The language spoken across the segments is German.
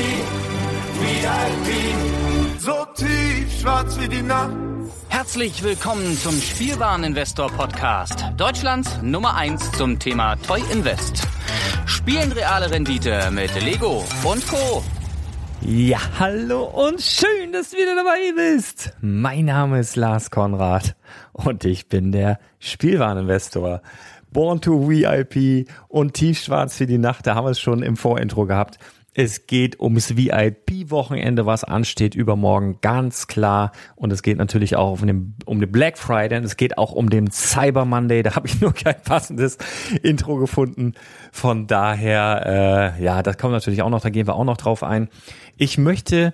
VIP, so tief schwarz wie die Nacht. Herzlich willkommen zum Spielwareninvestor Podcast. Deutschlands Nummer 1 zum Thema Toy Invest. Spielen reale Rendite mit Lego und Co. Ja, hallo und schön, dass du wieder dabei bist. Mein Name ist Lars Konrad und ich bin der Spielwareninvestor. Born to VIP und tiefschwarz wie die Nacht, da haben wir es schon im Vorintro gehabt. Es geht ums VIP-Wochenende, was ansteht übermorgen, ganz klar. Und es geht natürlich auch um den, um den Black Friday und es geht auch um den Cyber Monday. Da habe ich nur kein passendes Intro gefunden. Von daher, äh, ja, das kommt natürlich auch noch, da gehen wir auch noch drauf ein. Ich möchte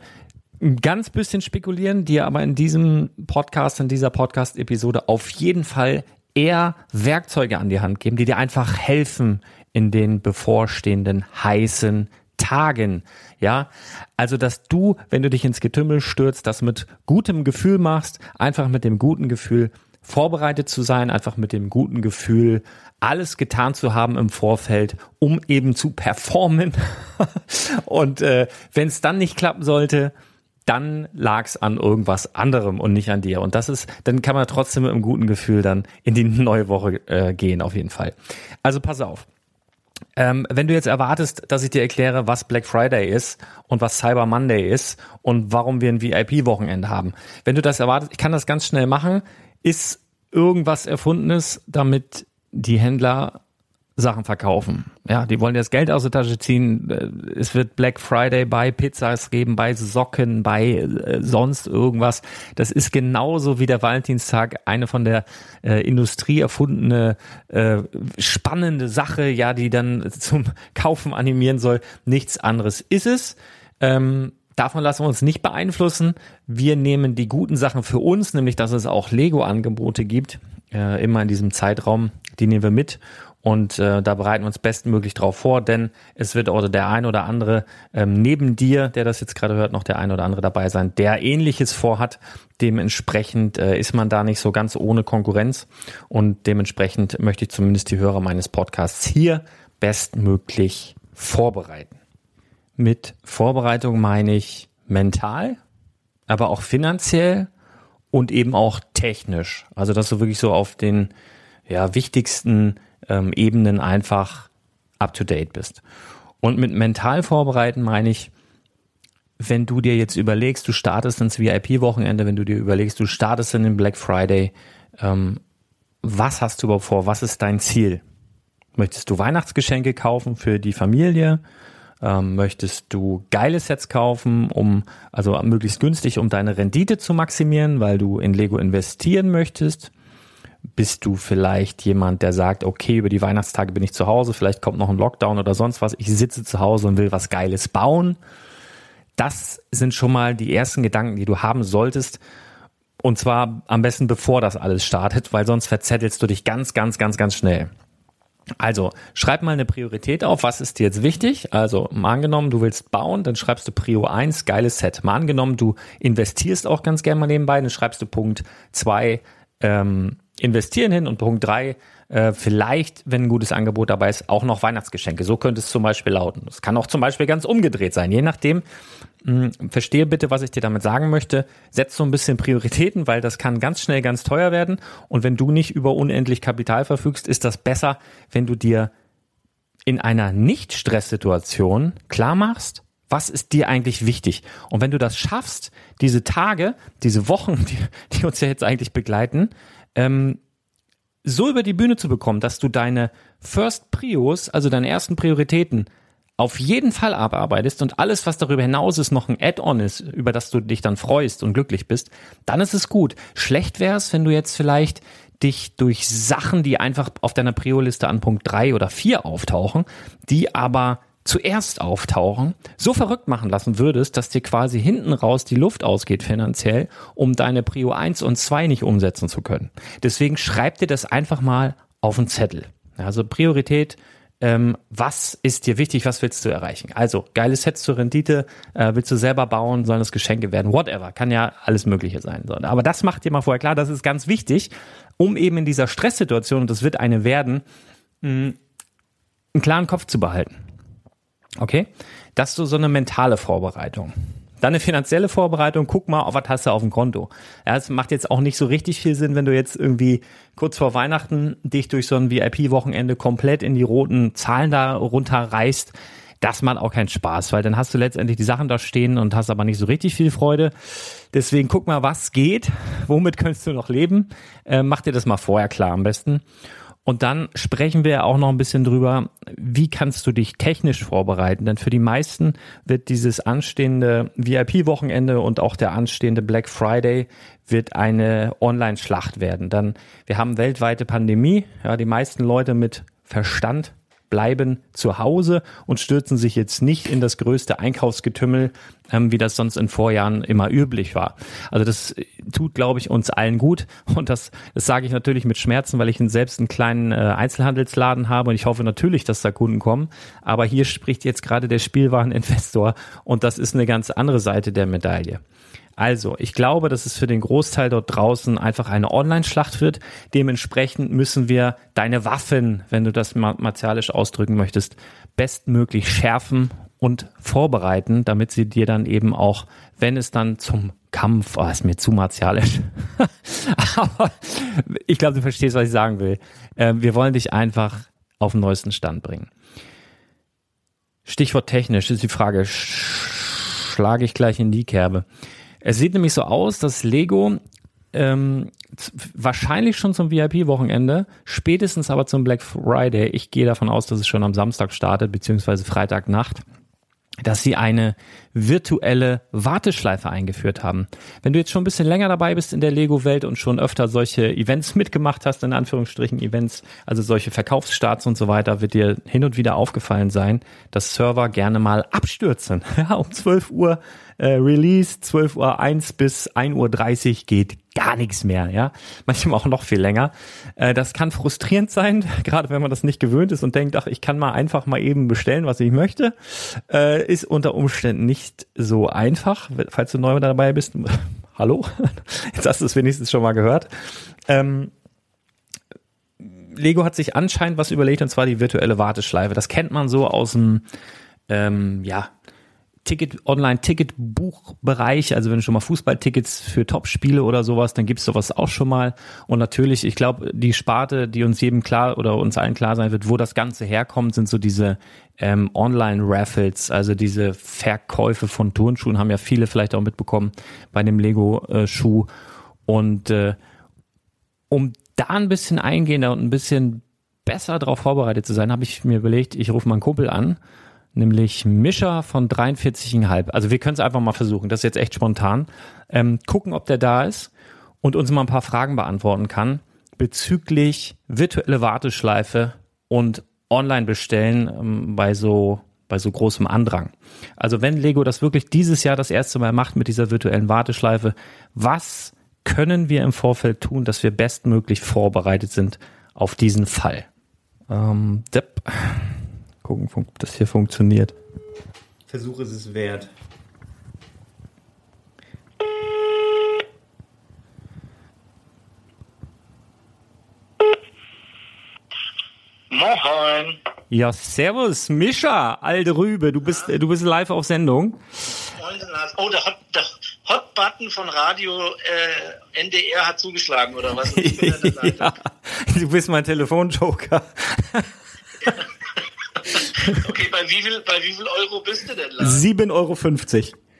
ein ganz bisschen spekulieren, dir aber in diesem Podcast, in dieser Podcast-Episode auf jeden Fall eher Werkzeuge an die Hand geben, die dir einfach helfen in den bevorstehenden heißen Tagen. Ja, also dass du, wenn du dich ins Getümmel stürzt, das mit gutem Gefühl machst, einfach mit dem guten Gefühl vorbereitet zu sein, einfach mit dem guten Gefühl alles getan zu haben im Vorfeld, um eben zu performen. und äh, wenn es dann nicht klappen sollte, dann lag es an irgendwas anderem und nicht an dir. Und das ist, dann kann man trotzdem mit einem guten Gefühl dann in die neue Woche äh, gehen, auf jeden Fall. Also pass auf. Ähm, wenn du jetzt erwartest, dass ich dir erkläre, was Black Friday ist und was Cyber Monday ist und warum wir ein VIP-Wochenende haben. Wenn du das erwartest, ich kann das ganz schnell machen, ist irgendwas Erfundenes, damit die Händler Sachen verkaufen. Ja, die wollen das Geld aus der Tasche ziehen. Äh, es wird Black Friday bei Pizzas geben, bei Socken, bei äh, sonst irgendwas. Das ist genauso wie der Valentinstag eine von der äh, Industrie erfundene äh, spannende Sache, ja, die dann zum Kaufen animieren soll. Nichts anderes ist es. Ähm, Davon lassen wir uns nicht beeinflussen. Wir nehmen die guten Sachen für uns, nämlich dass es auch Lego-Angebote gibt, äh, immer in diesem Zeitraum. Die nehmen wir mit und äh, da bereiten wir uns bestmöglich drauf vor, denn es wird oder der ein oder andere ähm, neben dir, der das jetzt gerade hört, noch der ein oder andere dabei sein, der ähnliches vorhat. Dementsprechend äh, ist man da nicht so ganz ohne Konkurrenz und dementsprechend möchte ich zumindest die Hörer meines Podcasts hier bestmöglich vorbereiten. Mit Vorbereitung meine ich mental, aber auch finanziell und eben auch technisch. Also dass du wirklich so auf den ja, wichtigsten ähm, Ebenen einfach up-to-date bist. Und mit mental vorbereiten meine ich, wenn du dir jetzt überlegst, du startest ins VIP-Wochenende, wenn du dir überlegst, du startest in den Black Friday, ähm, was hast du überhaupt vor? Was ist dein Ziel? Möchtest du Weihnachtsgeschenke kaufen für die Familie? Ähm, möchtest du geile Sets kaufen, um also möglichst günstig, um deine Rendite zu maximieren, weil du in Lego investieren möchtest? Bist du vielleicht jemand, der sagt, okay, über die Weihnachtstage bin ich zu Hause, vielleicht kommt noch ein Lockdown oder sonst was, ich sitze zu Hause und will was Geiles bauen. Das sind schon mal die ersten Gedanken, die du haben solltest. Und zwar am besten bevor das alles startet, weil sonst verzettelst du dich ganz, ganz, ganz, ganz schnell. Also schreib mal eine Priorität auf, was ist dir jetzt wichtig? Also mal angenommen, du willst bauen, dann schreibst du Prio 1, geiles Set. Mal angenommen, du investierst auch ganz gerne mal nebenbei, dann schreibst du Punkt 2, ähm, investieren hin und Punkt drei, äh, vielleicht, wenn ein gutes Angebot dabei ist, auch noch Weihnachtsgeschenke. So könnte es zum Beispiel lauten. Es kann auch zum Beispiel ganz umgedreht sein, je nachdem. Mh, hm, verstehe bitte, was ich dir damit sagen möchte. Setz so ein bisschen Prioritäten, weil das kann ganz schnell ganz teuer werden. Und wenn du nicht über unendlich Kapital verfügst, ist das besser, wenn du dir in einer Nicht-Stress-Situation klar machst, was ist dir eigentlich wichtig? Und wenn du das schaffst, diese Tage, diese Wochen, die, die uns ja jetzt eigentlich begleiten, ähm, so über die Bühne zu bekommen, dass du deine First Prios, also deine ersten Prioritäten, auf jeden Fall abarbeitest und alles, was darüber hinaus ist, noch ein Add-on ist, über das du dich dann freust und glücklich bist, dann ist es gut. Schlecht wäre es, wenn du jetzt vielleicht dich durch Sachen, die einfach auf deiner Prio-Liste an Punkt drei oder vier auftauchen, die aber zuerst auftauchen, so verrückt machen lassen würdest, dass dir quasi hinten raus die Luft ausgeht finanziell, um deine Prio 1 und 2 nicht umsetzen zu können. Deswegen schreib dir das einfach mal auf einen Zettel. Also Priorität, ähm, was ist dir wichtig, was willst du erreichen? Also, geile Sets zur Rendite, äh, willst du selber bauen, sollen es Geschenke werden, whatever, kann ja alles Mögliche sein. Aber das macht dir mal vorher klar, das ist ganz wichtig, um eben in dieser Stresssituation, und das wird eine werden, mh, einen klaren Kopf zu behalten. Okay? Das ist so, so eine mentale Vorbereitung. Dann eine finanzielle Vorbereitung, guck mal, was hast du auf dem Konto. Ja, es macht jetzt auch nicht so richtig viel Sinn, wenn du jetzt irgendwie kurz vor Weihnachten dich durch so ein VIP-Wochenende komplett in die roten Zahlen da runterreißt. Das macht auch keinen Spaß, weil dann hast du letztendlich die Sachen da stehen und hast aber nicht so richtig viel Freude. Deswegen guck mal, was geht, womit könntest du noch leben. Äh, mach dir das mal vorher klar am besten. Und dann sprechen wir auch noch ein bisschen drüber, wie kannst du dich technisch vorbereiten? Denn für die meisten wird dieses anstehende VIP-Wochenende und auch der anstehende Black Friday wird eine Online-Schlacht werden. Dann, wir haben weltweite Pandemie. Ja, die meisten Leute mit Verstand bleiben zu Hause und stürzen sich jetzt nicht in das größte Einkaufsgetümmel, ähm, wie das sonst in Vorjahren immer üblich war. Also das tut, glaube ich, uns allen gut und das, das sage ich natürlich mit Schmerzen, weil ich selbst einen kleinen äh, Einzelhandelsladen habe und ich hoffe natürlich, dass da Kunden kommen. Aber hier spricht jetzt gerade der Spielwareninvestor und das ist eine ganz andere Seite der Medaille. Also, ich glaube, dass es für den Großteil dort draußen einfach eine Online-Schlacht wird. Dementsprechend müssen wir deine Waffen, wenn du das martialisch ausdrücken möchtest, bestmöglich schärfen und vorbereiten, damit sie dir dann eben auch, wenn es dann zum Kampf, oh, ist mir zu martialisch. Aber ich glaube, du verstehst, was ich sagen will. Äh, wir wollen dich einfach auf den neuesten Stand bringen. Stichwort technisch ist die Frage, schlage ich gleich in die Kerbe. Es sieht nämlich so aus, dass Lego ähm, wahrscheinlich schon zum VIP-Wochenende, spätestens aber zum Black Friday, ich gehe davon aus, dass es schon am Samstag startet, beziehungsweise Freitagnacht, dass sie eine virtuelle Warteschleife eingeführt haben. Wenn du jetzt schon ein bisschen länger dabei bist in der Lego-Welt und schon öfter solche Events mitgemacht hast, in Anführungsstrichen Events, also solche Verkaufsstarts und so weiter, wird dir hin und wieder aufgefallen sein, dass Server gerne mal abstürzen. Ja, um 12 Uhr äh, Release, 12 Uhr 1 bis 1 Uhr 30 geht gar nichts mehr, ja. Manchmal auch noch viel länger. Äh, das kann frustrierend sein, gerade wenn man das nicht gewöhnt ist und denkt, ach, ich kann mal einfach mal eben bestellen, was ich möchte. Äh, ist unter Umständen nicht so einfach, falls du neu dabei bist. Hallo? Jetzt hast du es wenigstens schon mal gehört. Ähm, Lego hat sich anscheinend was überlegt und zwar die virtuelle Warteschleife. Das kennt man so aus dem ähm, ja, Ticket, Online-Ticket-Buchbereich, also wenn du schon mal Fußballtickets für Top-Spiele oder sowas, dann gibt's sowas auch schon mal. Und natürlich, ich glaube, die Sparte, die uns jedem klar oder uns allen klar sein wird, wo das Ganze herkommt, sind so diese ähm, Online-Raffles, also diese Verkäufe von Turnschuhen, haben ja viele vielleicht auch mitbekommen bei dem Lego-Schuh. Und äh, um da ein bisschen eingehender und ein bisschen besser darauf vorbereitet zu sein, habe ich mir überlegt, ich rufe meinen Kumpel an nämlich Mischer von 43,5. Also wir können es einfach mal versuchen, das ist jetzt echt spontan. Ähm, gucken, ob der da ist und uns mal ein paar Fragen beantworten kann bezüglich virtuelle Warteschleife und online bestellen ähm, bei so bei so großem Andrang. Also wenn Lego das wirklich dieses Jahr das erste Mal macht mit dieser virtuellen Warteschleife, was können wir im Vorfeld tun, dass wir bestmöglich vorbereitet sind auf diesen Fall? Ähm, Depp gucken, ob das hier funktioniert. Versuche es es wert. Moin. Ja, servus, Mischa, alte Rübe, du bist, du bist live auf Sendung. Oh, der Hot, der Hot Button von Radio äh, NDR hat zugeschlagen, oder was? ja, du bist mein Telefonjoker. Okay, bei wie viel, bei wie viel Euro bist du denn? 7,50 Euro.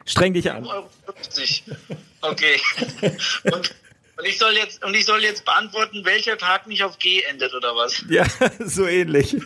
Streng dich an. 7,50 Euro. Okay. Und und ich soll jetzt, und ich soll jetzt beantworten, welcher Tag nicht auf G endet, oder was? Ja, so ähnlich.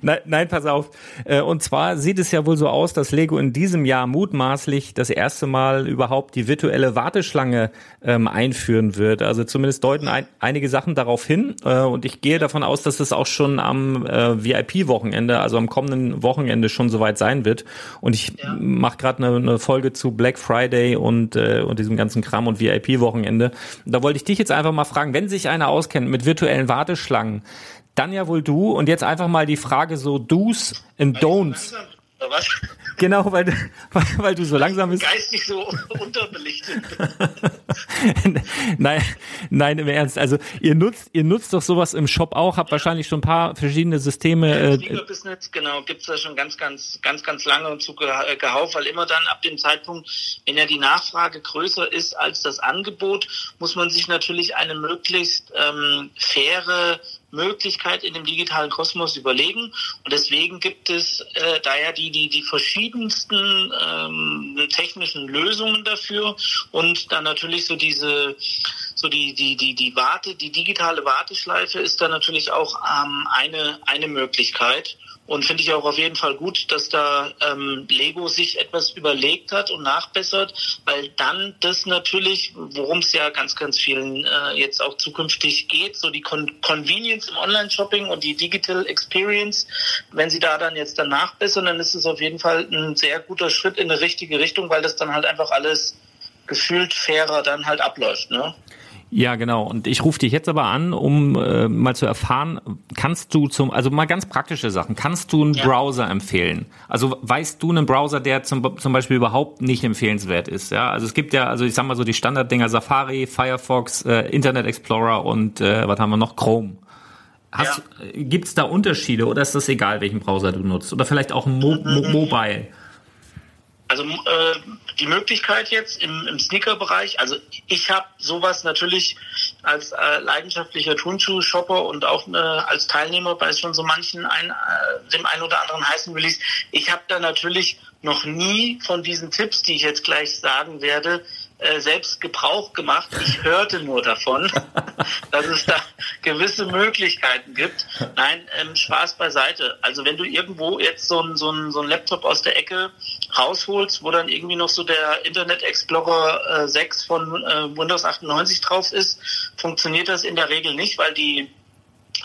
nein, nein, pass auf. Äh, und zwar sieht es ja wohl so aus, dass Lego in diesem Jahr mutmaßlich das erste Mal überhaupt die virtuelle Warteschlange ähm, einführen wird. Also zumindest deuten ein, einige Sachen darauf hin. Äh, und ich gehe davon aus, dass es auch schon am äh, VIP-Wochenende, also am kommenden Wochenende schon soweit sein wird. Und ich ja. mache gerade eine, eine, Folge zu Black Friday und, äh, und diesem ganzen Kram und VIP-Wochenende. Da wollte ich dich jetzt einfach mal fragen, wenn sich einer auskennt mit virtuellen Warteschlangen, dann ja wohl du. Und jetzt einfach mal die Frage so Do's and Don'ts. Genau, weil, du, weil, weil du so langsam bist. Geistig so unterbelichtet. nein, nein, im Ernst. Also ihr nutzt, ihr nutzt doch sowas im Shop auch, habt ja. wahrscheinlich schon ein paar verschiedene Systeme. Äh, Business, genau, gibt's da schon ganz, ganz, ganz, ganz lange und zu gehauf, weil immer dann ab dem Zeitpunkt, wenn ja die Nachfrage größer ist als das Angebot, muss man sich natürlich eine möglichst ähm, faire Möglichkeit in dem digitalen Kosmos überlegen. Und deswegen gibt es äh, da ja die, die, die verschiedensten ähm, technischen Lösungen dafür und dann natürlich so diese, so die, die, die, die Warte, die digitale Warteschleife ist da natürlich auch ähm, eine, eine Möglichkeit. Und finde ich auch auf jeden Fall gut, dass da ähm, Lego sich etwas überlegt hat und nachbessert, weil dann das natürlich, worum es ja ganz, ganz vielen äh, jetzt auch zukünftig geht, so die Con Convenience im Online-Shopping und die Digital Experience, wenn sie da dann jetzt dann nachbessern, dann ist es auf jeden Fall ein sehr guter Schritt in eine richtige Richtung, weil das dann halt einfach alles gefühlt fairer dann halt abläuft. Ne? Ja, genau. Und ich rufe dich jetzt aber an, um äh, mal zu erfahren, kannst du zum, also mal ganz praktische Sachen, kannst du einen ja. Browser empfehlen? Also weißt du einen Browser, der zum, zum Beispiel überhaupt nicht empfehlenswert ist? Ja, also es gibt ja, also ich sag mal so die Standarddinger Safari, Firefox, äh, Internet Explorer und äh, was haben wir noch? Chrome. Hast, ja. Gibt es da Unterschiede oder ist das egal, welchen Browser du nutzt? Oder vielleicht auch Mo Mo Mobile? Also äh, die Möglichkeit jetzt im, im Sneaker-Bereich, also ich habe sowas natürlich als äh, leidenschaftlicher Turnschuh-Shopper und auch äh, als Teilnehmer bei schon so manchen ein, äh, dem einen oder anderen heißen Release, ich habe da natürlich noch nie von diesen Tipps, die ich jetzt gleich sagen werde, äh, selbst Gebrauch gemacht. Ich hörte nur davon, dass es da gewisse Möglichkeiten gibt. Nein, ähm, Spaß beiseite. Also wenn du irgendwo jetzt so ein, so, so ein Laptop aus der Ecke rausholst, wo dann irgendwie noch so der Internet Explorer äh, 6 von äh, Windows 98 drauf ist, funktioniert das in der Regel nicht, weil die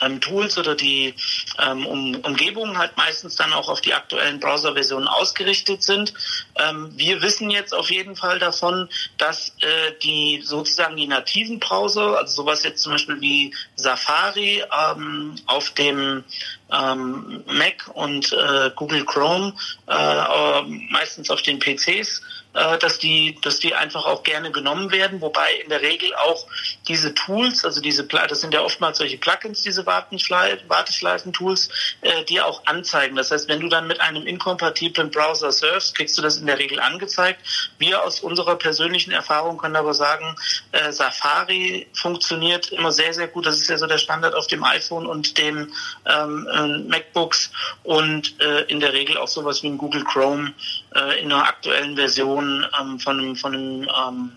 ähm, Tools oder die ähm, um, Umgebungen halt meistens dann auch auf die aktuellen Browser-Versionen ausgerichtet sind. Ähm, wir wissen jetzt auf jeden Fall davon, dass äh, die sozusagen die nativen Browser, also sowas jetzt zum Beispiel wie Safari ähm, auf dem ähm, Mac und äh, Google Chrome, äh, meistens auf den PCs, äh, dass die, dass die einfach auch gerne genommen werden, wobei in der Regel auch diese Tools, also diese, das sind ja oftmals solche Plugins, diese Warteschleifen-Tools, äh, die auch anzeigen. Das heißt, wenn du dann mit einem inkompatiblen Browser surfst, kriegst du das in der Regel angezeigt. Wir aus unserer persönlichen Erfahrung können aber sagen, äh, Safari funktioniert immer sehr, sehr gut. Das ist ja so der Standard auf dem iPhone und dem ähm, äh, MacBooks und äh, in der Regel auch sowas wie ein Google Chrome äh, in einer aktuellen Version von, ähm, von einem, von einem ähm,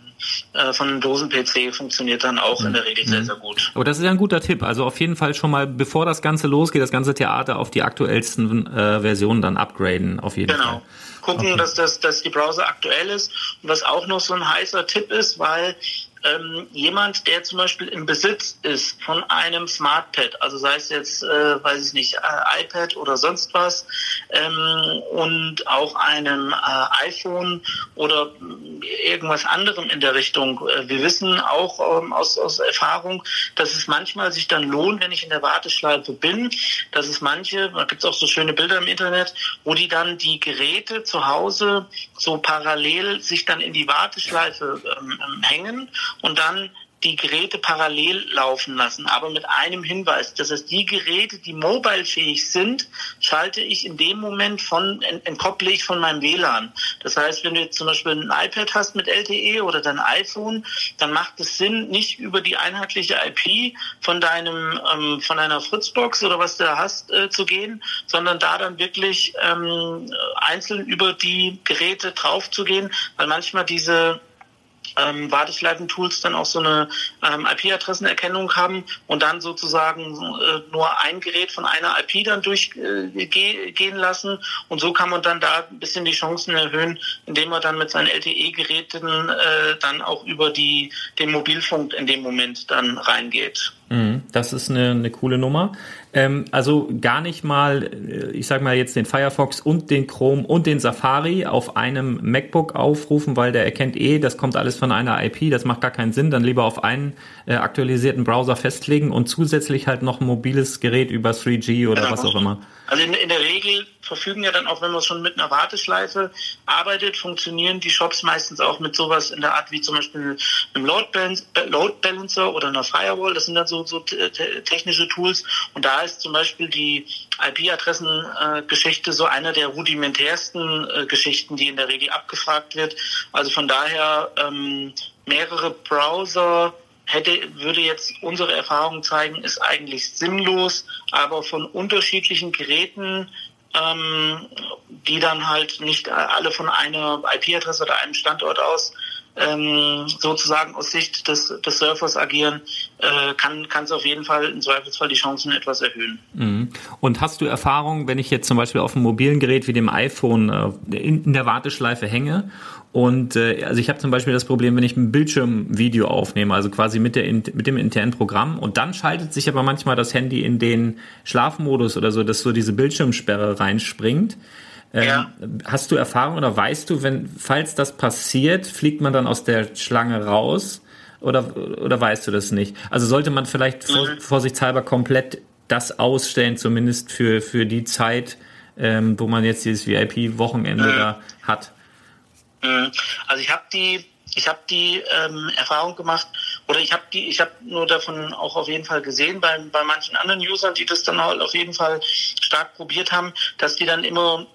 äh, von einem Dosen-PC funktioniert dann auch in der Regel sehr, sehr gut. Aber das ist ja ein guter Tipp. Also auf jeden Fall schon mal, bevor das Ganze losgeht, das ganze Theater auf die aktuellsten äh, Versionen dann upgraden, auf jeden genau. Fall. Gucken, okay. dass, das, dass die Browser aktuell ist. Und was auch noch so ein heißer Tipp ist, weil ähm, jemand, der zum Beispiel im Besitz ist von einem SmartPad, also sei es jetzt, äh, weiß ich nicht, äh, iPad oder sonst was, ähm, und auch einem äh, iPhone oder irgendwas anderem in der Richtung. Äh, wir wissen auch ähm, aus, aus Erfahrung, dass es manchmal sich dann lohnt, wenn ich in der Warteschleife bin, dass es manche, da gibt es auch so schöne Bilder im Internet, wo die dann die Geräte zu Hause so parallel sich dann in die Warteschleife ähm, ähm hängen und dann die Geräte parallel laufen lassen, aber mit einem Hinweis. Das heißt, die Geräte, die mobilefähig sind, schalte ich in dem Moment von, entkopple ich von meinem WLAN. Das heißt, wenn du jetzt zum Beispiel ein iPad hast mit LTE oder dein iPhone, dann macht es Sinn, nicht über die einheitliche IP von deinem, ähm, von deiner Fritzbox oder was du da hast, äh, zu gehen, sondern da dann wirklich ähm, einzeln über die Geräte drauf zu gehen, weil manchmal diese ähm, Warteschleifen-Tools dann auch so eine ähm, IP-Adressenerkennung haben und dann sozusagen äh, nur ein Gerät von einer IP dann durchgehen äh, lassen. Und so kann man dann da ein bisschen die Chancen erhöhen, indem man dann mit seinen LTE-Geräten äh, dann auch über die, den Mobilfunk in dem Moment dann reingeht. Mhm, das ist eine, eine coole Nummer. Ähm, also gar nicht mal, äh, ich sag mal jetzt den Firefox und den Chrome und den Safari auf einem MacBook aufrufen, weil der erkennt eh, das kommt alles von einer IP, das macht gar keinen Sinn. Dann lieber auf einen äh, aktualisierten Browser festlegen und zusätzlich halt noch ein mobiles Gerät über 3G oder genau. was auch immer. Also in, in, der Regel verfügen ja dann auch, wenn man schon mit einer Warteschleife arbeitet, funktionieren die Shops meistens auch mit sowas in der Art wie zum Beispiel einem Load, Balancer oder einer Firewall. Das sind dann so, so technische Tools. Und da ist zum Beispiel die IP-Adressen-Geschichte so eine der rudimentärsten äh, Geschichten, die in der Regel abgefragt wird. Also von daher ähm, mehrere Browser hätte, würde jetzt unsere Erfahrung zeigen, ist eigentlich sinnlos, aber von unterschiedlichen Geräten, ähm, die dann halt nicht alle von einer IP-Adresse oder einem Standort aus ähm, sozusagen aus Sicht des, des Surfers agieren, äh, kann es auf jeden Fall im Zweifelsfall die Chancen etwas erhöhen. Mhm. Und hast du Erfahrung, wenn ich jetzt zum Beispiel auf einem mobilen Gerät wie dem iPhone äh, in, in der Warteschleife hänge und äh, also ich habe zum Beispiel das Problem, wenn ich ein Bildschirmvideo aufnehme, also quasi mit, der, mit dem internen Programm und dann schaltet sich aber manchmal das Handy in den Schlafmodus oder so, dass so diese Bildschirmsperre reinspringt. Ähm, ja. Hast du Erfahrung oder weißt du, wenn, falls das passiert, fliegt man dann aus der Schlange raus? Oder, oder weißt du das nicht? Also sollte man vielleicht vor, mhm. vorsichtshalber komplett das ausstellen, zumindest für, für die Zeit, ähm, wo man jetzt dieses VIP-Wochenende mhm. da hat? Mhm. Also ich habe die, ich habe die ähm, Erfahrung gemacht oder ich habe die, ich habe nur davon auch auf jeden Fall gesehen bei, bei manchen anderen Usern, die das dann halt auf jeden Fall stark probiert haben, dass die dann immer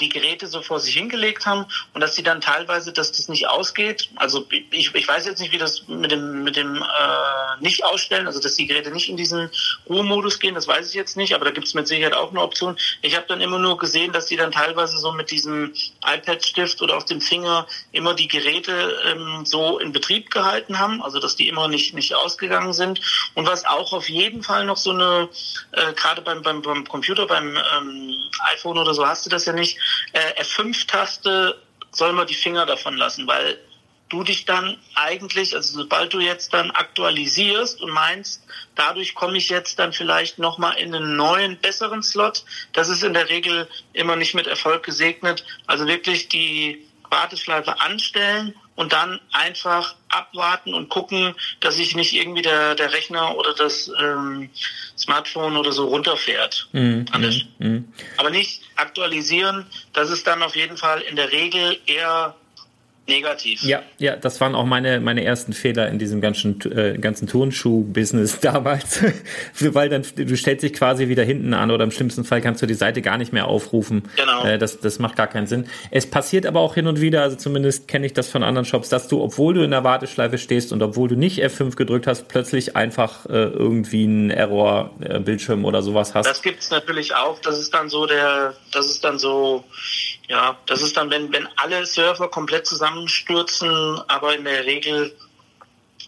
die Geräte so vor sich hingelegt haben und dass sie dann teilweise, dass das nicht ausgeht. Also ich, ich weiß jetzt nicht, wie das mit dem mit dem äh, nicht ausstellen, also dass die Geräte nicht in diesen Ruhemodus gehen, das weiß ich jetzt nicht, aber da gibt es mit Sicherheit auch eine Option. Ich habe dann immer nur gesehen, dass sie dann teilweise so mit diesem iPad-Stift oder auf dem Finger immer die Geräte ähm, so in Betrieb gehalten haben, also dass die immer nicht nicht ausgegangen sind. Und was auch auf jeden Fall noch so eine, äh, gerade beim, beim beim Computer, beim ähm, iPhone oder so hast du das ja nicht nicht, äh, F5-Taste soll man die Finger davon lassen, weil du dich dann eigentlich, also sobald du jetzt dann aktualisierst und meinst, dadurch komme ich jetzt dann vielleicht nochmal in einen neuen, besseren Slot, das ist in der Regel immer nicht mit Erfolg gesegnet. Also wirklich die Warteschleife anstellen und dann einfach abwarten und gucken, dass sich nicht irgendwie der, der Rechner oder das ähm, Smartphone oder so runterfährt. Mhm. Mhm. Aber nicht aktualisieren, das ist dann auf jeden Fall in der Regel eher negativ. Ja, ja, das waren auch meine, meine ersten Fehler in diesem ganzen, äh, ganzen Turnschuh-Business damals. Weil dann, du stellst dich quasi wieder hinten an oder im schlimmsten Fall kannst du die Seite gar nicht mehr aufrufen. Genau. Äh, das, das macht gar keinen Sinn. Es passiert aber auch hin und wieder, also zumindest kenne ich das von anderen Shops, dass du, obwohl du in der Warteschleife stehst und obwohl du nicht F5 gedrückt hast, plötzlich einfach äh, irgendwie einen Error-Bildschirm oder sowas hast. Das gibt's natürlich auch. Das ist dann so der, das ist dann so, ja, das ist dann, wenn, wenn alle Server komplett zusammenstürzen, aber in der Regel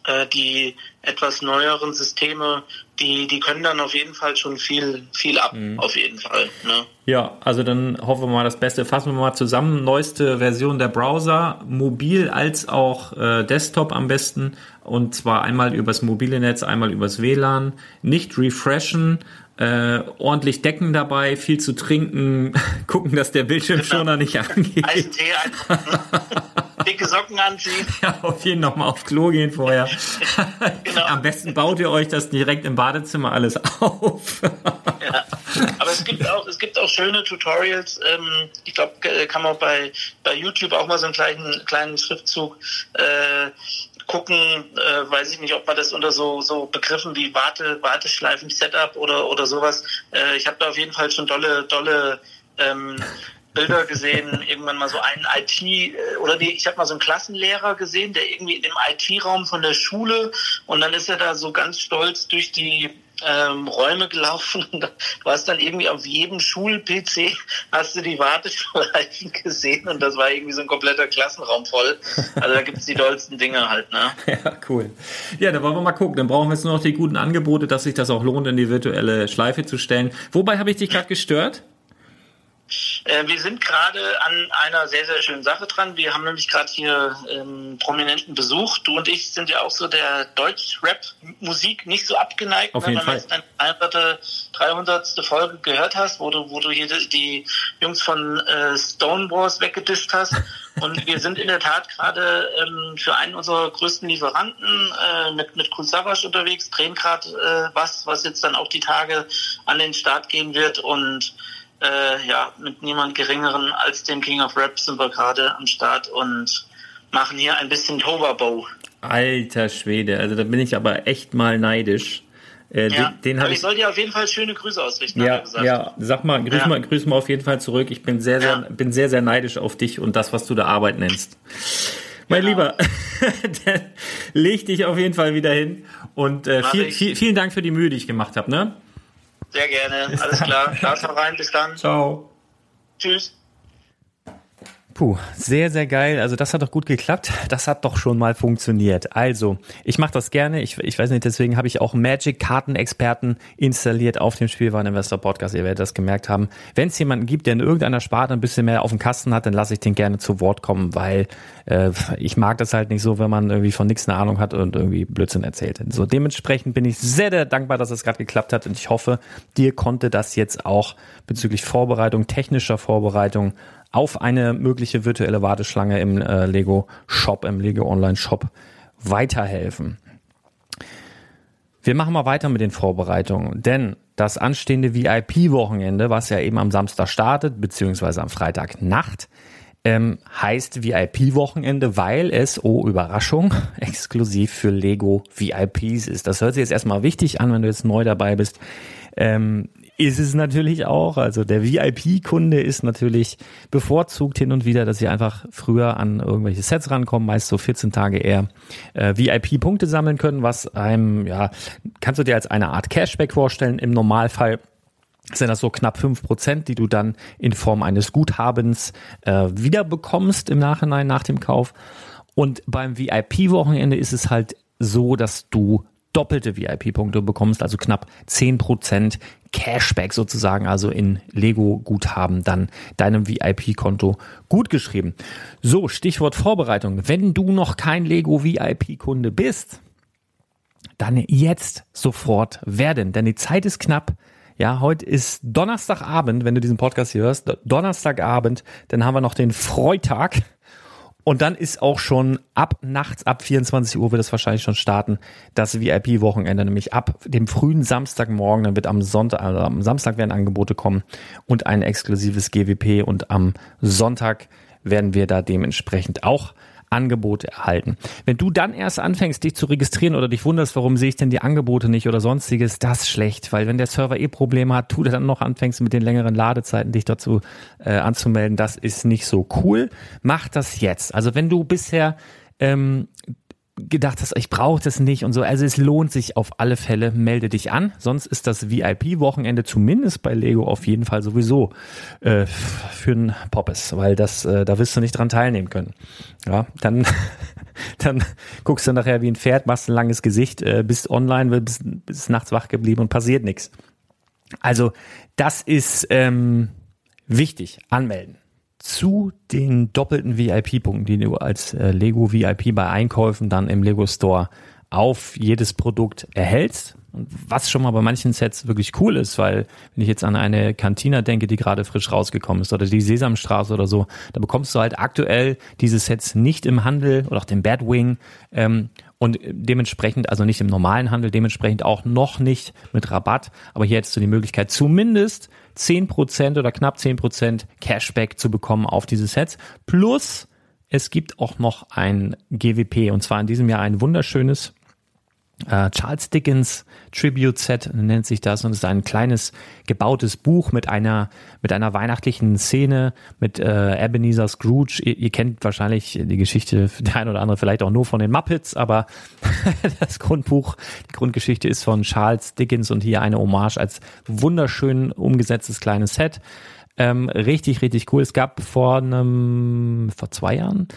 äh, die etwas neueren Systeme, die, die können dann auf jeden Fall schon viel, viel ab, mhm. auf jeden Fall. Ne? Ja, also dann hoffen wir mal das Beste. Fassen wir mal zusammen. Neueste Version der Browser, mobil als auch äh, Desktop am besten. Und zwar einmal übers mobile Netz, einmal übers WLAN. Nicht refreshen, äh, ordentlich Decken dabei, viel zu trinken, gucken, dass der Bildschirmschoner nicht angeht. Eisen Tee, dicke Socken anziehen. Ja, auf jeden Fall mal aufs Klo gehen vorher. genau. Am besten baut ihr euch das direkt im Badezimmer alles auf. ja. Aber es gibt auch, es gibt auch schöne Tutorials. Ähm, ich glaube, kann man bei, bei YouTube auch mal so einen kleinen, kleinen Schriftzug äh, gucken, äh, weiß ich nicht, ob man das unter so, so Begriffen wie Warte, Warteschleifen, Setup oder, oder sowas. Äh, ich habe da auf jeden Fall schon dolle, dolle ähm, Bilder gesehen, irgendwann mal so einen IT äh, oder die, ich habe mal so einen Klassenlehrer gesehen, der irgendwie in dem IT-Raum von der Schule und dann ist er da so ganz stolz durch die ähm, Räume gelaufen du hast dann irgendwie auf jedem Schul-PC hast du die Warteschleifen gesehen und das war irgendwie so ein kompletter Klassenraum voll. Also da gibt's die dollsten Dinge halt, ne? Ja, cool. Ja, da wollen wir mal gucken. Dann brauchen wir jetzt nur noch die guten Angebote, dass sich das auch lohnt, in die virtuelle Schleife zu stellen. Wobei habe ich dich gerade gestört? Äh, wir sind gerade an einer sehr, sehr schönen Sache dran. Wir haben nämlich gerade hier ähm, prominenten Besuch. Du und ich sind ja auch so der Deutsch-Rap-Musik nicht so abgeneigt. Auf jeden wenn Fall. du jetzt deine 300. Folge gehört hast, wo du, wo du hier die, Jungs von äh, Stone Wars weggedisst hast. Und wir sind in der Tat gerade ähm, für einen unserer größten Lieferanten äh, mit, mit Savage unterwegs, drehen gerade äh, was, was jetzt dann auch die Tage an den Start gehen wird. Und äh, ja, mit niemand Geringeren als dem King of Rap sind wir gerade am Start und machen hier ein bisschen Toverbow. Alter Schwede, also da bin ich aber echt mal neidisch. Äh, Ja, den den aber ich ich. soll dir auf jeden Fall schöne Grüße ausrichten, Ja, gesagt. ja, sag mal, grüß Ja. mal, grüß mal auf jeden Fall zurück. Ich bin sehr, sehr, Ja. bin sehr, sehr neidisch auf dich und das, was du da Arbeit nennst. Mein Genau. Lieber, leg dich auf jeden Fall wieder hin und äh, viel, viel, vielen Dank für die Mühe, die ich gemacht habe. Ne? Sehr gerne, alles klar. Lass mal rein, bis dann. Ciao. Tschüss. Puh, sehr, sehr geil. Also das hat doch gut geklappt. Das hat doch schon mal funktioniert. Also, ich mache das gerne. Ich, ich weiß nicht, deswegen habe ich auch Magic-Kartenexperten installiert auf dem Spielwareninvestor Podcast. Ihr werdet das gemerkt haben. Wenn es jemanden gibt, der in irgendeiner Sparte ein bisschen mehr auf dem Kasten hat, dann lasse ich den gerne zu Wort kommen, weil äh, ich mag das halt nicht so, wenn man irgendwie von nichts eine Ahnung hat und irgendwie Blödsinn erzählt. So dementsprechend bin ich sehr, sehr dankbar, dass es gerade geklappt hat und ich hoffe, dir konnte das jetzt auch bezüglich Vorbereitung, technischer Vorbereitung auf eine mögliche virtuelle Warteschlange im äh, Lego Shop, im Lego Online Shop weiterhelfen. Wir machen mal weiter mit den Vorbereitungen, denn das anstehende VIP-Wochenende, was ja eben am Samstag startet, beziehungsweise am Freitagnacht, ähm, heißt VIP-Wochenende, weil es, oh Überraschung, exklusiv für Lego VIPs ist. Das hört sich jetzt erstmal wichtig an, wenn du jetzt neu dabei bist. Ähm, ist es natürlich auch. Also der VIP-Kunde ist natürlich bevorzugt hin und wieder, dass sie einfach früher an irgendwelche Sets rankommen, meist so 14 Tage eher äh, VIP-Punkte sammeln können, was einem, ja, kannst du dir als eine Art Cashback vorstellen. Im Normalfall sind das so knapp fünf Prozent, die du dann in Form eines Guthabens äh, wieder bekommst im Nachhinein nach dem Kauf. Und beim VIP-Wochenende ist es halt so, dass du doppelte VIP-Punkte bekommst, also knapp 10% Cashback sozusagen, also in Lego-Guthaben dann deinem VIP-Konto gut geschrieben. So, Stichwort Vorbereitung. Wenn du noch kein Lego-VIP-Kunde bist, dann jetzt sofort werden, denn die Zeit ist knapp. Ja, heute ist Donnerstagabend, wenn du diesen Podcast hier hörst, Donnerstagabend, dann haben wir noch den Freitag. Und dann ist auch schon ab nachts, ab 24 Uhr wird es wahrscheinlich schon starten, das VIP-Wochenende, nämlich ab dem frühen Samstagmorgen, dann wird am Sonntag, also am Samstag werden Angebote kommen und ein exklusives GWP und am Sonntag werden wir da dementsprechend auch Angebote erhalten. Wenn du dann erst anfängst, dich zu registrieren oder dich wunderst, warum sehe ich denn die Angebote nicht oder sonstiges, das schlecht, weil wenn der Server eh Probleme hat, du dann noch anfängst mit den längeren Ladezeiten dich dazu äh, anzumelden, das ist nicht so cool. Mach das jetzt. Also wenn du bisher ähm, gedacht hast, ich brauche das nicht und so. Also es lohnt sich auf alle Fälle, melde dich an. Sonst ist das VIP-Wochenende zumindest bei Lego auf jeden Fall sowieso äh, für einen Poppes, weil das, äh, da wirst du nicht dran teilnehmen können. Ja, dann, dann guckst du nachher wie ein Pferd, machst ein langes Gesicht, äh, bist online, bist, bist nachts wach geblieben und passiert nichts. Also das ist ähm, wichtig, anmelden zu den doppelten VIP-Punkten, die du als äh, Lego VIP bei Einkäufen dann im Lego Store auf jedes Produkt erhältst. Und was schon mal bei manchen Sets wirklich cool ist, weil wenn ich jetzt an eine Cantina denke, die gerade frisch rausgekommen ist oder die Sesamstraße oder so, da bekommst du halt aktuell diese Sets nicht im Handel oder auch den Batwing ähm, und dementsprechend, also nicht im normalen Handel, dementsprechend auch noch nicht mit Rabatt. Aber hier hättest du die Möglichkeit, zumindest 10% oder knapp 10% Cashback zu bekommen auf diese Sets. Plus es gibt auch noch ein GWP und zwar in diesem Jahr ein wunderschönes äh, Charles Dickens Tribute Set nennt sich das und ist ein kleines gebautes Buch mit einer mit einer weihnachtlichen Szene mit äh, Ebenezer Scrooge. Ihr, ihr kennt wahrscheinlich die Geschichte der ein oder andere vielleicht auch nur von den Muppets, aber das Grundbuch, die Grundgeschichte ist von Charles Dickens und hier eine Hommage als wunderschön umgesetztes kleines Set. Ähm, richtig, richtig cool. Es gab vor einem, vor zwei Jahren,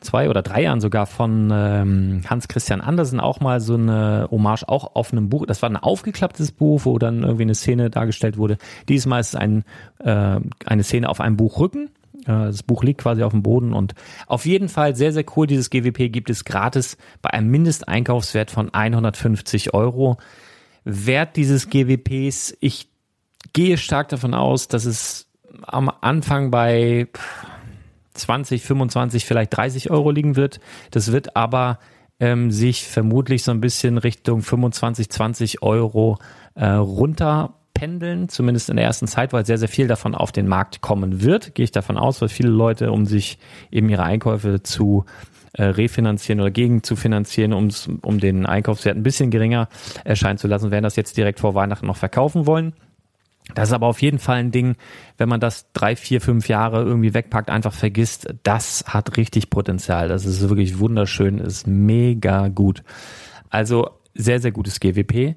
zwei oder drei Jahren sogar von ähm, Hans Christian Andersen auch mal so eine Hommage auch auf einem Buch. Das war ein aufgeklapptes Buch, wo dann irgendwie eine Szene dargestellt wurde. Diesmal ist es ein, äh, eine Szene auf einem Buchrücken. Äh, das Buch liegt quasi auf dem Boden und auf jeden Fall sehr, sehr cool. Dieses GWP gibt es gratis bei einem Mindesteinkaufswert von 150 Euro. Wert dieses GWPs, ich gehe stark davon aus, dass es am Anfang bei 20, 25, vielleicht 30 Euro liegen wird. Das wird aber ähm, sich vermutlich so ein bisschen Richtung 25, 20 Euro äh, runterpendeln, zumindest in der ersten Zeit, weil sehr, sehr viel davon auf den Markt kommen wird, gehe ich davon aus, weil viele Leute, um sich eben ihre Einkäufe zu äh, refinanzieren oder gegen zu finanzieren, um den Einkaufswert ein bisschen geringer erscheinen zu lassen, werden das jetzt direkt vor Weihnachten noch verkaufen wollen. Das ist aber auf jeden Fall ein Ding, wenn man das drei, vier, fünf Jahre irgendwie wegpackt, einfach vergisst, das hat richtig Potenzial. Das ist wirklich wunderschön, ist mega gut. Also sehr, sehr gutes GWP.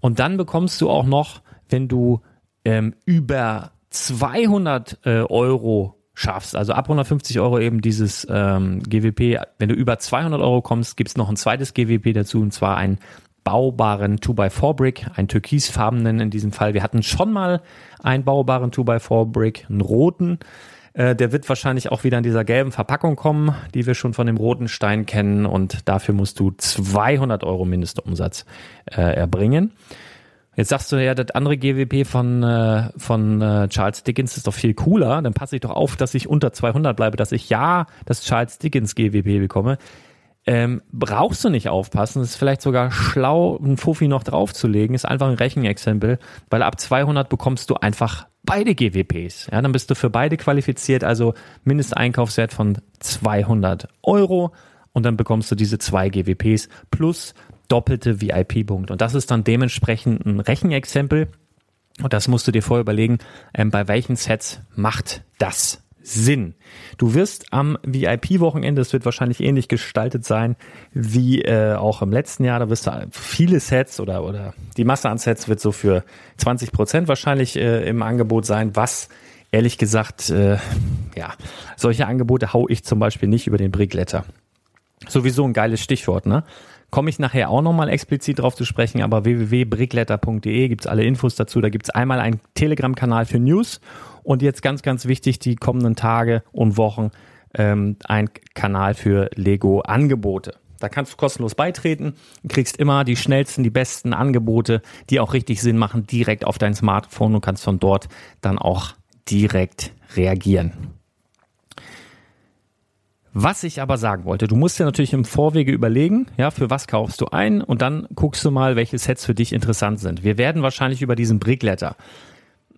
Und dann bekommst du auch noch, wenn du ähm, über 200 äh, Euro schaffst, also ab 150 Euro eben dieses ähm, GWP, wenn du über 200 Euro kommst, gibt's noch ein zweites GWP dazu, und zwar ein baubaren 2x4-Brick, einen türkisfarbenen in diesem Fall. Wir hatten schon mal einen baubaren 2x4-Brick, einen roten. Äh, der wird wahrscheinlich auch wieder in dieser gelben Verpackung kommen, die wir schon von dem roten Stein kennen. Und dafür musst du 200 Euro Mindestumsatz äh, erbringen. Jetzt sagst du ja, das andere GWP von, äh, von äh, Charles Dickens ist doch viel cooler. Dann passe ich doch auf, dass ich unter 200 bleibe, dass ich ja das Charles Dickens GWP bekomme ähm, brauchst du nicht aufpassen. Es ist vielleicht sogar schlau, einen Fuffi noch draufzulegen. Ist einfach ein Rechenexempel, weil ab 200 bekommst du einfach beide GWPs. Ja, dann bist du für beide qualifiziert, also Mindesteinkaufswert von 200 Euro und dann bekommst du diese zwei GWPs plus doppelte VIP-Punkte. Und das ist dann dementsprechend ein Rechenexempel. Und das musst du dir vorher überlegen, ähm, bei welchen Sets macht das Sinn. Du wirst am VIP-Wochenende, es wird wahrscheinlich ähnlich gestaltet sein wie äh, auch im letzten Jahr, da wirst du viele Sets oder, oder die Masse an Sets wird so für 20 Prozent wahrscheinlich äh, im Angebot sein, was ehrlich gesagt, äh, ja, solche Angebote hau ich zum Beispiel nicht über den Brickletter. Sowieso ein geiles Stichwort, ne? Komme ich nachher auch nochmal explizit drauf zu sprechen, aber www.brickletter.de gibt's alle Infos dazu. Da gibt's einmal einen Telegram-Kanal für News und jetzt ganz, ganz wichtig, die kommenden Tage und Wochen ähm, ein Kanal für Lego-Angebote. Da kannst du kostenlos beitreten, kriegst immer die schnellsten, die besten Angebote, die auch richtig Sinn machen, direkt auf dein Smartphone und kannst von dort dann auch direkt reagieren. Was ich aber sagen wollte, du musst dir natürlich im Vorwege überlegen, ja, für was kaufst du ein und dann guckst du mal, welche Sets für dich interessant sind. Wir werden wahrscheinlich über diesen Brickletter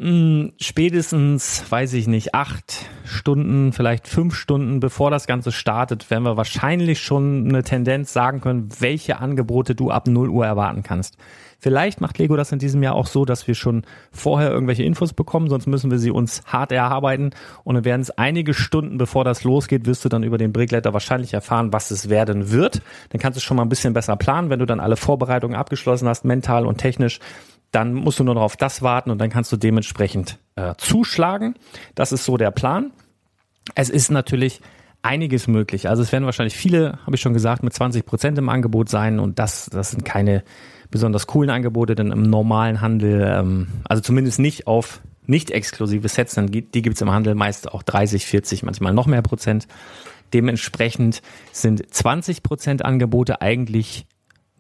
spätestens, weiß ich nicht, acht Stunden, vielleicht fünf Stunden, bevor das Ganze startet, werden wir wahrscheinlich schon eine Tendenz sagen können, welche Angebote du ab 0 Uhr erwarten kannst. Vielleicht macht Lego das in diesem Jahr auch so, dass wir schon vorher irgendwelche Infos bekommen, sonst müssen wir sie uns hart erarbeiten und dann werden es einige Stunden, bevor das losgeht, wirst du dann über den Brickletter wahrscheinlich erfahren, was es werden wird. Dann kannst du schon mal ein bisschen besser planen, wenn du dann alle Vorbereitungen abgeschlossen hast, mental und technisch, dann musst du nur noch auf das warten und dann kannst du dementsprechend äh, zuschlagen. Das ist so der Plan. Es ist natürlich einiges möglich. Also es werden wahrscheinlich viele, habe ich schon gesagt, mit 20 Prozent im Angebot sein und das, das sind keine besonders coolen Angebote, denn im normalen Handel, ähm, also zumindest nicht auf nicht exklusive Sets, dann die gibt's im Handel meist auch 30, 40, manchmal noch mehr Prozent. Dementsprechend sind 20 Prozent Angebote eigentlich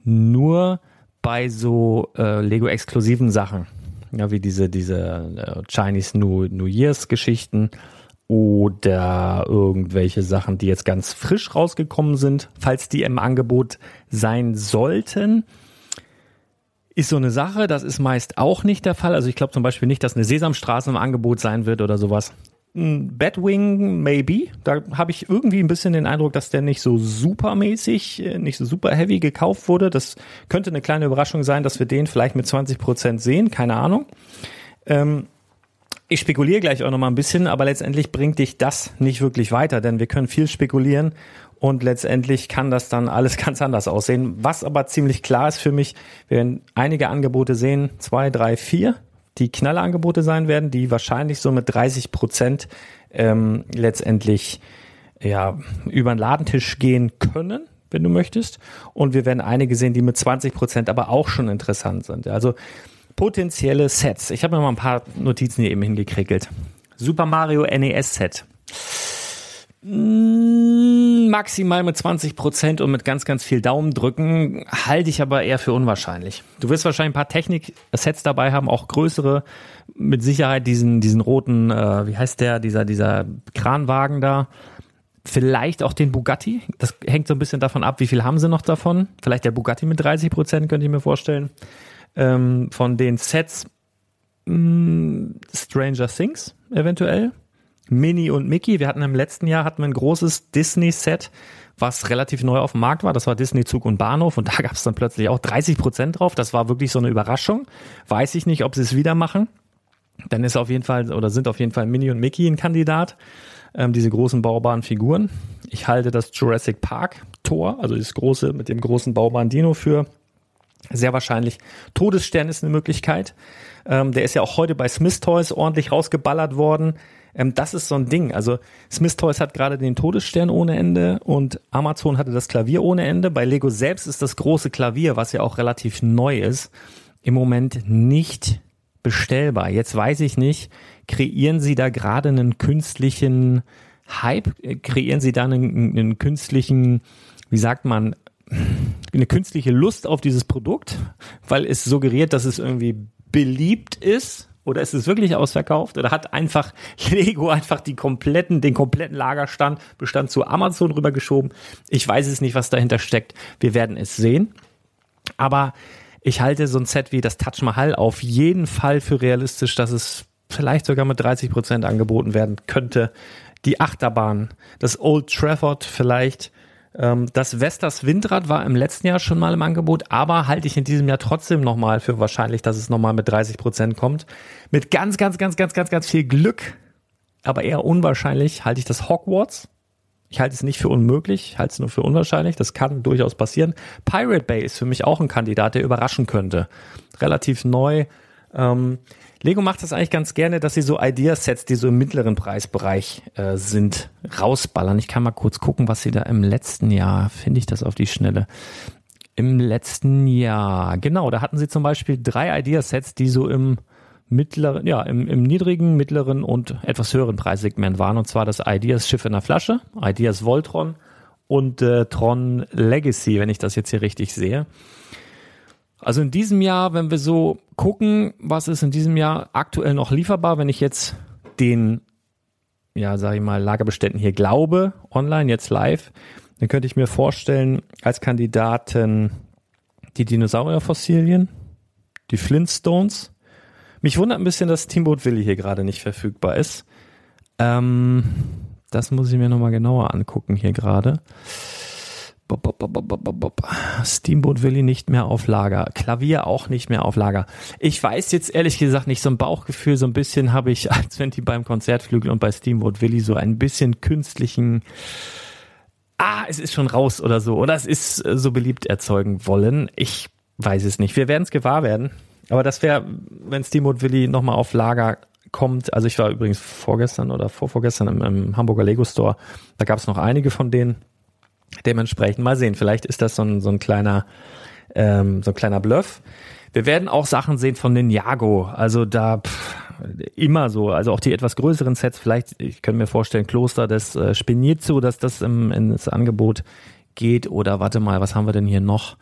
nur bei so äh, Lego-exklusiven Sachen, ja, wie diese, diese äh, Chinese New, New Year's Geschichten oder irgendwelche Sachen, die jetzt ganz frisch rausgekommen sind, falls die im Angebot sein sollten. Ist so eine Sache, das ist meist auch nicht der Fall. Also ich glaube zum Beispiel nicht, dass eine Sesamstraße im Angebot sein wird oder sowas. Batwing, maybe. Da habe ich irgendwie ein bisschen den Eindruck, dass der nicht so supermäßig, äh, nicht so super heavy gekauft wurde. Das könnte eine kleine Überraschung sein, dass wir den vielleicht mit 20 Prozent sehen. Keine Ahnung. Ähm, ich spekuliere gleich auch noch mal ein bisschen, aber letztendlich bringt dich das nicht wirklich weiter, denn wir können viel spekulieren und letztendlich kann das dann alles ganz anders aussehen. Was aber ziemlich klar ist für mich, wir werden einige Angebote sehen, zwei, drei, vier die Knallerangebote sein werden, die wahrscheinlich so mit 30 Prozent ähm, letztendlich ja, über den Ladentisch gehen können, wenn du möchtest. Und wir werden einige sehen, die mit 20 Prozent aber auch schon interessant sind. Also potenzielle Sets. Ich habe mir mal ein paar Notizen hier eben hingekrickelt. Super Mario NES Set. Mm, maximal mit 20 Prozent und mit ganz, ganz viel Daumen drücken, halte ich aber eher für unwahrscheinlich. Du wirst wahrscheinlich ein paar Technik-Sets dabei haben, auch größere, mit Sicherheit diesen, diesen roten, äh, wie heißt der, dieser, dieser Kranwagen da. Vielleicht auch den Bugatti. Das hängt so ein bisschen davon ab, wie viel haben sie noch davon. Vielleicht der Bugatti mit 30 Prozent, könnte ich mir vorstellen. Ähm, von den Sets mh, mm, Stranger Things eventuell. Minnie und Mickey. Wir hatten im letzten Jahr hatten wir ein großes Disney-Set, was relativ neu auf dem Markt war. Das war Disney Zug und Bahnhof und da gab es dann plötzlich auch 30 Prozent drauf. Das war wirklich so eine Überraschung. Weiß ich nicht, ob sie es wieder machen. Dann ist auf jeden Fall oder sind auf jeden Fall Minnie und Mickey ein Kandidat. Ähm, diese großen baubaren Figuren. Ich halte das Jurassic Park Tor, also das große mit dem großen baubaren Dino für sehr wahrscheinlich. Todesstern ist eine Möglichkeit. Ähm, der ist ja auch heute bei Smith Toys ordentlich rausgeballert worden. Ähm, das ist so ein Ding. Also Smith Toys hat gerade den Todesstern ohne Ende und Amazon hatte das Klavier ohne Ende. Bei Lego selbst ist das große Klavier, was ja auch relativ neu ist, im Moment nicht bestellbar. Jetzt weiß ich nicht, kreieren Sie da gerade einen künstlichen Hype? Kreieren Sie da einen, einen künstlichen, wie sagt man, eine künstliche Lust auf dieses Produkt, weil es suggeriert, dass es irgendwie beliebt ist? Oder ist es wirklich ausverkauft? Oder hat einfach Lego einfach die kompletten, den kompletten Lagerstand Bestand zu Amazon rübergeschoben? Ich weiß es nicht, was dahinter steckt. Wir werden es sehen. Aber ich halte so ein Set wie das Taj Mahal auf jeden Fall für realistisch, dass es vielleicht sogar mit 30 Prozent angeboten werden könnte. Die Achterbahn, das Old Trafford vielleicht, das Vestas Windrad war im letzten Jahr schon mal im Angebot, aber halte ich in diesem Jahr trotzdem nochmal für wahrscheinlich, dass es nochmal mit 30 Prozent kommt. Mit ganz, ganz, ganz, ganz, ganz, ganz viel Glück, aber eher unwahrscheinlich, halte ich das Hogwarts. Ich halte es nicht für unmöglich, halte es nur für unwahrscheinlich. Das kann durchaus passieren. Pirate Bay ist für mich auch ein Kandidat, der überraschen könnte. Relativ neu. Ähm, Lego macht das eigentlich ganz gerne, dass sie so Ideasets, die so im mittleren Preisbereich äh, sind, rausballern. Ich kann mal kurz gucken, was sie da im letzten Jahr, finde ich das auf die Schnelle. Im letzten Jahr, genau, da hatten sie zum Beispiel drei Ideasets, die so im mittleren, ja, im, im niedrigen, mittleren und etwas höheren Preissegment waren. Und zwar das Ideas Schiff in der Flasche, Ideas Voltron und äh, Tron Legacy, wenn ich das jetzt hier richtig sehe. Also in diesem Jahr, wenn wir so gucken, was ist in diesem Jahr aktuell noch lieferbar, wenn ich jetzt den, ja, sag ich mal, Lagerbeständen hier glaube, online, jetzt live, dann könnte ich mir vorstellen, als Kandidaten die Dinosaurierfossilien, die Flintstones. Mich wundert ein bisschen, dass Steamboat Willy hier gerade nicht verfügbar ist. Ähm, das muss ich mir nochmal genauer angucken hier gerade. Steamboat Willy nicht mehr auf Lager. Klavier auch nicht mehr auf Lager. Ich weiß jetzt ehrlich gesagt nicht, so ein Bauchgefühl, so ein bisschen habe ich, als wenn die beim Konzertflügel und bei Steamboat Willy so ein bisschen künstlichen, ah, es ist schon raus oder so, oder es ist äh, so beliebt erzeugen wollen. Ich weiß es nicht. Wir werden es gewahr werden. Aber das wäre, wenn Steamboat Willy nochmal auf Lager kommt, also ich war übrigens vorgestern oder vorvorgestern im, im Hamburger Lego Store, da gab es noch einige von denen Dementsprechend mal sehen. Vielleicht ist das so ein, so ein kleiner, ähm, so ein kleiner Bluff. Wir werden auch Sachen sehen von Ninjago. Also da pff, immer so. Also auch die etwas größeren Sets. Vielleicht, ich könnte mir vorstellen, Kloster des äh, Spinizzo, dass das im, ins Angebot geht. Oder warte mal, was haben wir denn hier noch?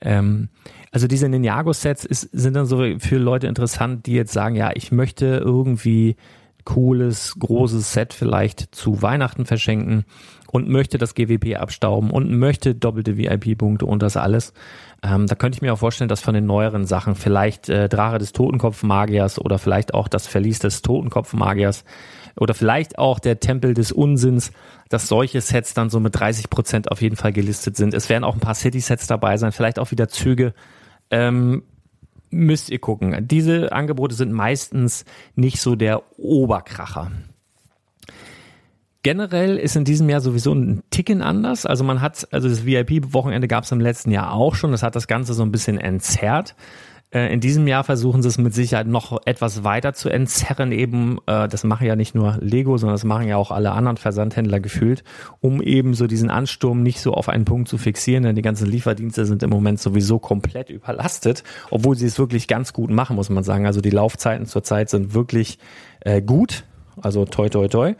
Ähm, also diese Ninjago-Sets sind dann so für Leute interessant, die jetzt sagen, ja, ich möchte irgendwie cooles, großes Set vielleicht zu Weihnachten verschenken und möchte das GWP abstauben und möchte doppelte VIP-Punkte und das alles. Ähm, da könnte ich mir auch vorstellen, dass von den neueren Sachen vielleicht äh, Drache des Totenkopf-Magiers oder vielleicht auch das Verlies des Totenkopf-Magiers oder vielleicht auch der Tempel des Unsinns, dass solche Sets dann so mit 30 Prozent auf jeden Fall gelistet sind. Es werden auch ein paar City-Sets dabei sein, vielleicht auch wieder Züge. Ähm, müsst ihr gucken. Diese Angebote sind meistens nicht so der Oberkracher. Generell ist in diesem Jahr sowieso ein Ticken anders. Also man hat, also das VIP-Wochenende gab es im letzten Jahr auch schon. Das hat das Ganze so ein bisschen entzerrt. Äh, in diesem Jahr versuchen sie es mit Sicherheit noch etwas weiter zu entzerren, eben, äh, das machen ja nicht nur Lego, sondern das machen ja auch alle anderen Versandhändler gefühlt, um eben so diesen Ansturm nicht so auf einen Punkt zu fixieren, denn die ganzen Lieferdienste sind im Moment sowieso komplett überlastet, obwohl sie es wirklich ganz gut machen, muss man sagen. Also die Laufzeiten zurzeit sind wirklich äh, gut, also toi toi toi.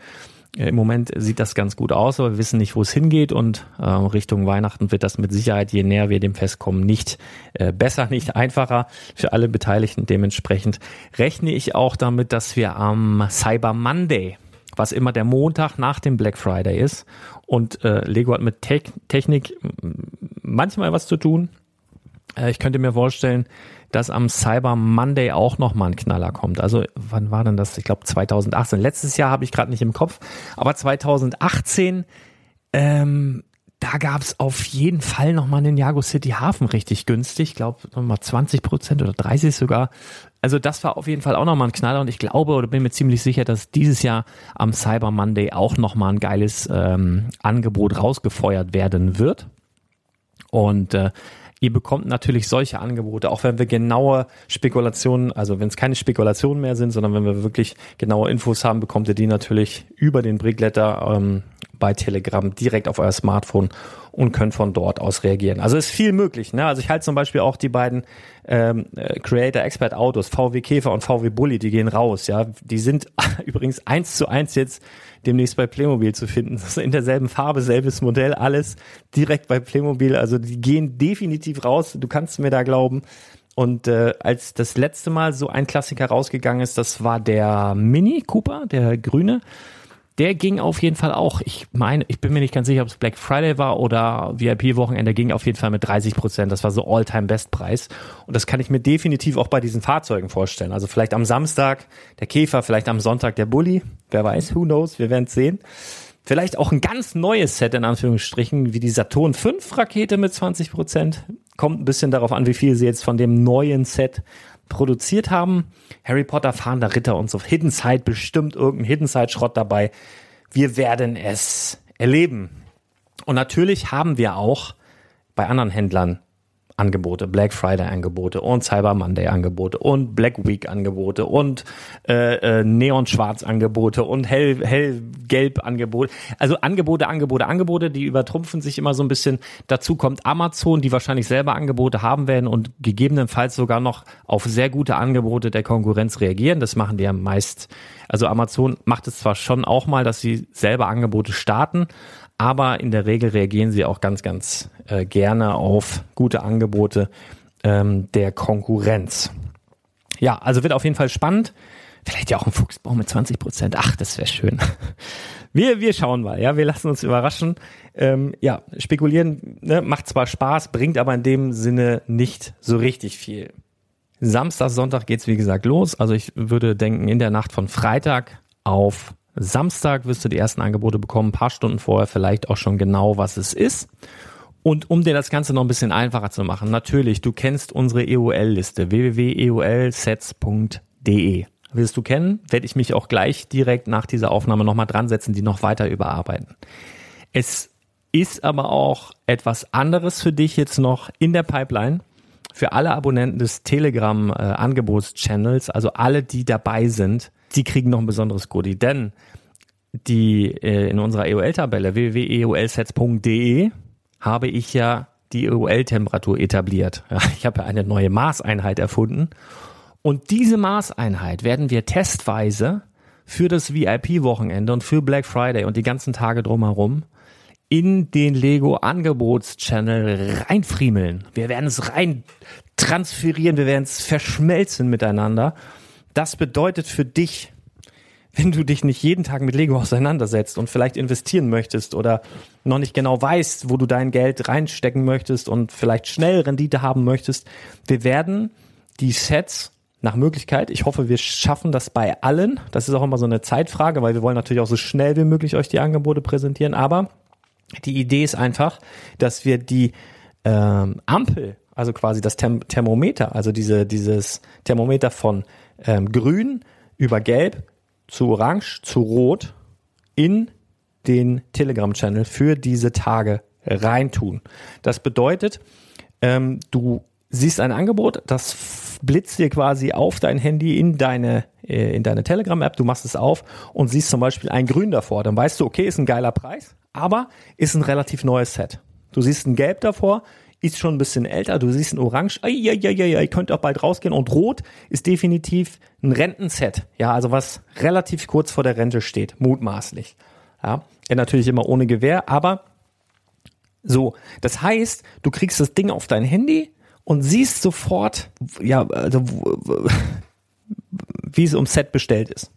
Im Moment sieht das ganz gut aus, aber wir wissen nicht, wo es hingeht und äh, Richtung Weihnachten wird das mit Sicherheit, je näher wir dem Fest kommen, nicht äh, besser, nicht einfacher für alle Beteiligten. Dementsprechend rechne ich auch damit, dass wir am Cyber Monday, was immer der Montag nach dem Black Friday ist, und äh, Lego hat mit Te Technik manchmal was zu tun. Äh, ich könnte mir vorstellen, dass am Cyber Monday auch nochmal ein Knaller kommt. Also wann war denn das? Ich glaube 2018. Letztes Jahr habe ich gerade nicht im Kopf, aber 2018, ähm, da gab es auf jeden Fall nochmal einen Jago City Hafen richtig günstig. Ich glaube nochmal 20 Prozent oder 30 sogar. Also das war auf jeden Fall auch nochmal ein Knaller und ich glaube oder bin mir ziemlich sicher, dass dieses Jahr am Cyber Monday auch nochmal ein geiles ähm, Angebot rausgefeuert werden wird. Und äh, Ihr bekommt natürlich solche Angebote, auch wenn wir genaue Spekulationen, also wenn es keine Spekulationen mehr sind, sondern wenn wir wirklich genaue Infos haben, bekommt ihr die natürlich über den Brickletter ähm, bei Telegram direkt auf euer Smartphone und könnt von dort aus reagieren. Also ist viel möglich. Ne? Also ich halte zum Beispiel auch die beiden ähm, äh, Creator Expert Autos, VW Käfer und VW Bully, die gehen raus. Ja, die sind übrigens eins zu eins jetzt demnächst bei Playmobil zu finden. Das ist in derselben Farbe, selbes Modell, alles direkt bei Playmobil. Also die gehen definitiv raus. Du kannst mir da glauben. Und äh, als das letzte Mal so ein Klassiker rausgegangen ist, das war der Mini Cooper, der grüne. Der ging auf jeden Fall auch. Ich meine, ich bin mir nicht ganz sicher, ob es Black Friday war oder VIP-Wochenende, ging auf jeden Fall mit 30 Prozent. Das war so All-Time-Bestpreis. Und das kann ich mir definitiv auch bei diesen Fahrzeugen vorstellen. Also vielleicht am Samstag der Käfer, vielleicht am Sonntag der Bulli. Wer weiß, who knows, wir werden es sehen. Vielleicht auch ein ganz neues Set in Anführungsstrichen, wie die Saturn 5 Rakete mit 20 Prozent. Kommt ein bisschen darauf an, wie viel sie jetzt von dem neuen Set produziert haben. Harry Potter fahrender Ritter und so. Hidden Side bestimmt irgendein Hidden Side Schrott dabei. Wir werden es erleben. Und natürlich haben wir auch bei anderen Händlern Angebote, Black Friday Angebote und Cyber Monday Angebote und Black Week Angebote und äh, äh, Neon Schwarz Angebote und hell hellgelb Angebote. Also Angebote, Angebote, Angebote, die übertrumpfen sich immer so ein bisschen. Dazu kommt Amazon, die wahrscheinlich selber Angebote haben werden und gegebenenfalls sogar noch auf sehr gute Angebote der Konkurrenz reagieren. Das machen die ja meist. Also Amazon macht es zwar schon auch mal, dass sie selber Angebote starten, aber in der Regel reagieren sie auch ganz, ganz äh, gerne auf gute Angebote ähm, der Konkurrenz. Ja, also wird auf jeden Fall spannend. Vielleicht ja auch ein Fuchsbau mit 20 Prozent. Ach, das wäre schön. Wir, wir schauen mal, ja, wir lassen uns überraschen. Ähm, ja, spekulieren ne, macht zwar Spaß, bringt aber in dem Sinne nicht so richtig viel. Samstag, Sonntag geht's wie gesagt los. Also ich würde denken, in der Nacht von Freitag auf Samstag wirst du die ersten Angebote bekommen, ein paar Stunden vorher vielleicht auch schon genau, was es ist. Und um dir das Ganze noch ein bisschen einfacher zu machen, natürlich, du kennst unsere EOL-Liste, www.eolsets.de. Willst du kennen, werde ich mich auch gleich direkt nach dieser Aufnahme nochmal dran setzen, die noch weiter überarbeiten. Es ist aber auch etwas anderes für dich jetzt noch in der Pipeline. Für alle Abonnenten des Telegram-Angebots-Channels, also alle, die dabei sind, die kriegen noch ein besonderes Goodie, denn die äh, in unserer EOL-Tabelle www.eolsets.de habe ich ja die EOL-Temperatur etabliert. Ja, ich habe ja eine neue Maßeinheit erfunden und diese Maßeinheit werden wir testweise für das VIP-Wochenende und für Black Friday und die ganzen Tage drumherum in den Lego Angebots-Channel reinfriemeln. Wir werden es rein transferieren, wir werden es verschmelzen miteinander das bedeutet für dich, wenn du dich nicht jeden Tag mit Lego auseinandersetzt und vielleicht investieren möchtest oder noch nicht genau weißt, wo du dein Geld reinstecken möchtest und vielleicht schnell Rendite haben möchtest, wir werden die Sets nach Möglichkeit, ich hoffe, wir schaffen das bei allen. Das ist auch immer so eine Zeitfrage, weil wir wollen natürlich auch so schnell wie möglich euch die Angebote präsentieren. Aber die Idee ist einfach, dass wir die ähm, Ampel, also quasi das Therm Thermometer, also diese, dieses Thermometer von ähm, grün über gelb zu orange zu rot in den Telegram-Channel für diese Tage reintun. Das bedeutet, ähm, du siehst ein Angebot, das blitzt dir quasi auf dein Handy in deine, äh, in deine Telegram-App, du machst es auf und siehst zum Beispiel ein Grün davor. Dann weißt du, okay, ist ein geiler Preis, aber ist ein relativ neues Set. Du siehst ein Gelb davor, ist schon ein bisschen älter, du siehst ein Orange, ja, ja, ja, ja, könnte auch bald rausgehen und Rot ist definitiv ein Rentenset, ja, also was relativ kurz vor der Rente steht, mutmaßlich. Ja, ja natürlich immer ohne Gewehr, aber so, das heißt, du kriegst das Ding auf dein Handy und siehst sofort, ja, also, wie es ums Set bestellt ist.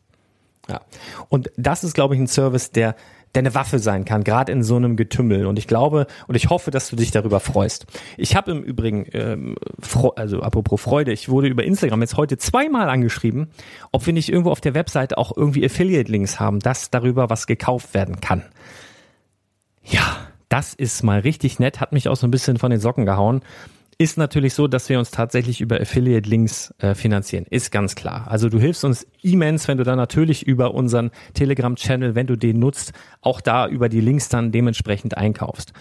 Ja. Und das ist, glaube ich, ein Service, der der eine Waffe sein kann, gerade in so einem Getümmel. Und ich glaube und ich hoffe, dass du dich darüber freust. Ich habe im Übrigen, ähm, also apropos Freude, ich wurde über Instagram jetzt heute zweimal angeschrieben, ob wir nicht irgendwo auf der Webseite auch irgendwie Affiliate-Links haben, dass darüber was gekauft werden kann. Ja, das ist mal richtig nett, hat mich auch so ein bisschen von den Socken gehauen ist natürlich so, dass wir uns tatsächlich über Affiliate-Links äh, finanzieren. Ist ganz klar. Also du hilfst uns immens, wenn du dann natürlich über unseren Telegram-Channel, wenn du den nutzt, auch da über die Links dann dementsprechend einkaufst.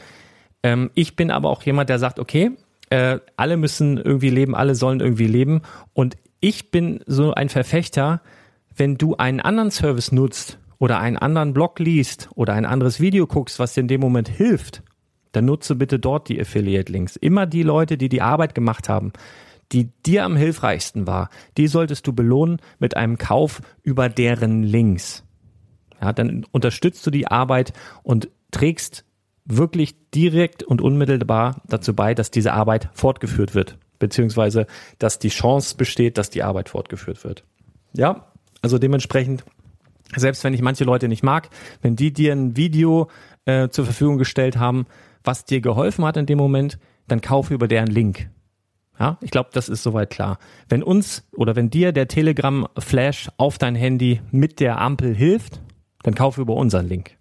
Ähm, ich bin aber auch jemand, der sagt, okay, äh, alle müssen irgendwie leben, alle sollen irgendwie leben. Und ich bin so ein Verfechter, wenn du einen anderen Service nutzt oder einen anderen Blog liest oder ein anderes Video guckst, was dir in dem Moment hilft, dann nutze bitte dort die Affiliate-Links. Immer die Leute, die die Arbeit gemacht haben, die dir am hilfreichsten war, die solltest du belohnen mit einem Kauf über deren Links. Ja, dann unterstützt du die Arbeit und trägst wirklich direkt und unmittelbar dazu bei, dass diese Arbeit fortgeführt wird, beziehungsweise dass die Chance besteht, dass die Arbeit fortgeführt wird. Ja, also dementsprechend, selbst wenn ich manche Leute nicht mag, wenn die dir ein Video äh, zur Verfügung gestellt haben, was dir geholfen hat in dem Moment, dann kaufe über deren Link. Ja, ich glaube, das ist soweit klar. Wenn uns oder wenn dir der Telegram Flash auf dein Handy mit der Ampel hilft, dann kaufe über unseren Link.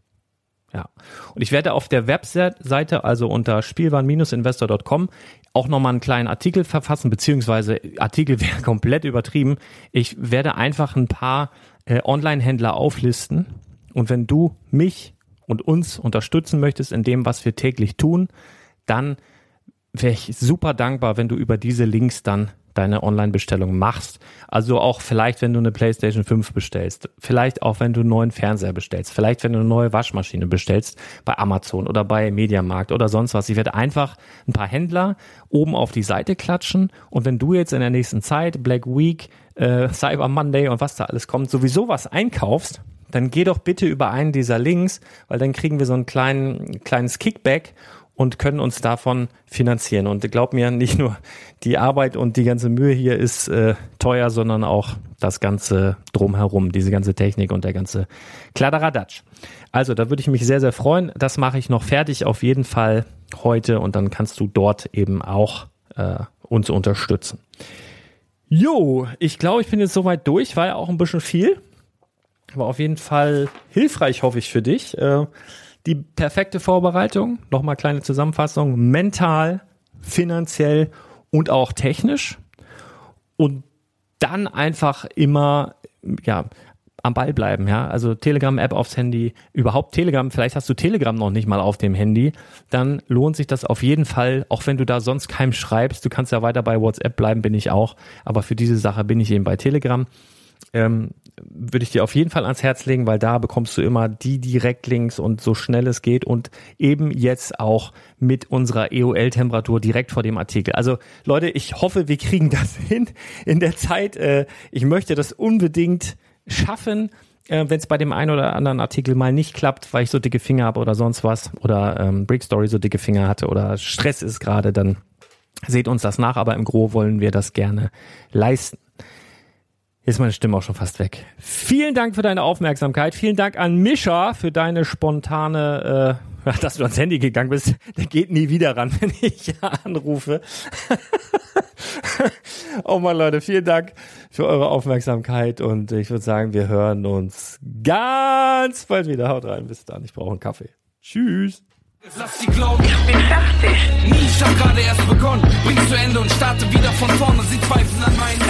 Ja. Und ich werde auf der Webseite, also unter spielwaren-investor.com, auch nochmal einen kleinen Artikel verfassen, beziehungsweise Artikel wäre komplett übertrieben. Ich werde einfach ein paar äh, Online-Händler auflisten. Und wenn du mich und uns unterstützen möchtest in dem, was wir täglich tun, dann wäre ich super dankbar, wenn du über diese Links dann deine Online-Bestellung machst. Also auch vielleicht, wenn du eine PlayStation 5 bestellst, vielleicht auch, wenn du einen neuen Fernseher bestellst, vielleicht, wenn du eine neue Waschmaschine bestellst bei Amazon oder bei Mediamarkt oder sonst was. Ich werde einfach ein paar Händler oben auf die Seite klatschen und wenn du jetzt in der nächsten Zeit Black Week, äh, Cyber Monday und was da alles kommt, sowieso was einkaufst, dann geh doch bitte über einen dieser Links, weil dann kriegen wir so ein kleinen, kleines Kickback und können uns davon finanzieren. Und glaub mir, nicht nur die Arbeit und die ganze Mühe hier ist äh, teuer, sondern auch das ganze drumherum, diese ganze Technik und der ganze Kladderadatsch. Also, da würde ich mich sehr, sehr freuen. Das mache ich noch fertig auf jeden Fall heute und dann kannst du dort eben auch äh, uns unterstützen. Jo, ich glaube, ich bin jetzt soweit durch. War ja auch ein bisschen viel. War auf jeden Fall hilfreich, hoffe ich, für dich. Äh, die perfekte Vorbereitung, nochmal kleine Zusammenfassung, mental, finanziell und auch technisch. Und dann einfach immer, ja, am Ball bleiben, ja. Also Telegram-App aufs Handy, überhaupt Telegram, vielleicht hast du Telegram noch nicht mal auf dem Handy, dann lohnt sich das auf jeden Fall, auch wenn du da sonst keinem schreibst. Du kannst ja weiter bei WhatsApp bleiben, bin ich auch. Aber für diese Sache bin ich eben bei Telegram ähm, würde ich dir auf jeden Fall ans Herz legen, weil da bekommst du immer die Direktlinks und so schnell es geht und eben jetzt auch mit unserer EOL-Temperatur direkt vor dem Artikel. Also Leute, ich hoffe, wir kriegen das hin in der Zeit. Äh, ich möchte das unbedingt schaffen. Äh, Wenn es bei dem einen oder anderen Artikel mal nicht klappt, weil ich so dicke Finger habe oder sonst was oder ähm, Brick Story so dicke Finger hatte oder Stress ist gerade, dann seht uns das nach, aber im Gro wollen wir das gerne leisten ist meine Stimme auch schon fast weg. Vielen Dank für deine Aufmerksamkeit. Vielen Dank an Mischa für deine spontane, äh, dass du ans Handy gegangen bist. Der geht nie wieder ran, wenn ich anrufe. oh man, Leute, vielen Dank für eure Aufmerksamkeit und ich würde sagen, wir hören uns ganz bald wieder. Haut rein, bis dann. Ich brauche einen Kaffee. Tschüss. Lass sie glauben, ich bin fertig. Nie, ich hab gerade erst begonnen. Bring's zu Ende und starte wieder von vorne. Sie zweifeln an meinem